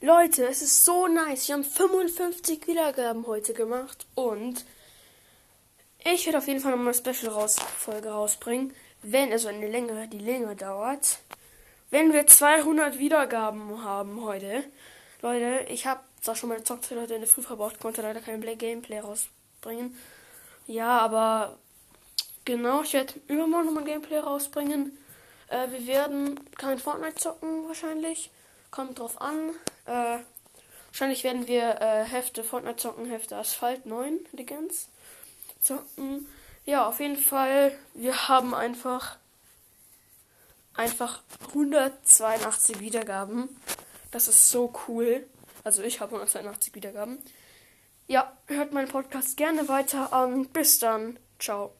Leute, es ist so nice. Wir haben 55 Wiedergaben heute gemacht und ich werde auf jeden Fall nochmal eine Special-Folge rausbringen, wenn, also eine längere, die länger dauert. Wenn wir 200 Wiedergaben haben heute. Leute, ich habe zwar schon meine Zockzeit heute in der Früh verbraucht, konnte leider kein Play Gameplay rausbringen. Ja, aber genau, ich werde übermorgen nochmal Gameplay rausbringen. Äh, wir werden kein Fortnite zocken wahrscheinlich. Kommt drauf an. Äh, wahrscheinlich werden wir äh, Hefte, Fortnite zocken, Hefte Asphalt 9 Legends zocken. Ja, auf jeden Fall, wir haben einfach einfach 182 Wiedergaben. Das ist so cool. Also ich habe 182 Wiedergaben. Ja, hört meinen Podcast gerne weiter an. Bis dann. Ciao.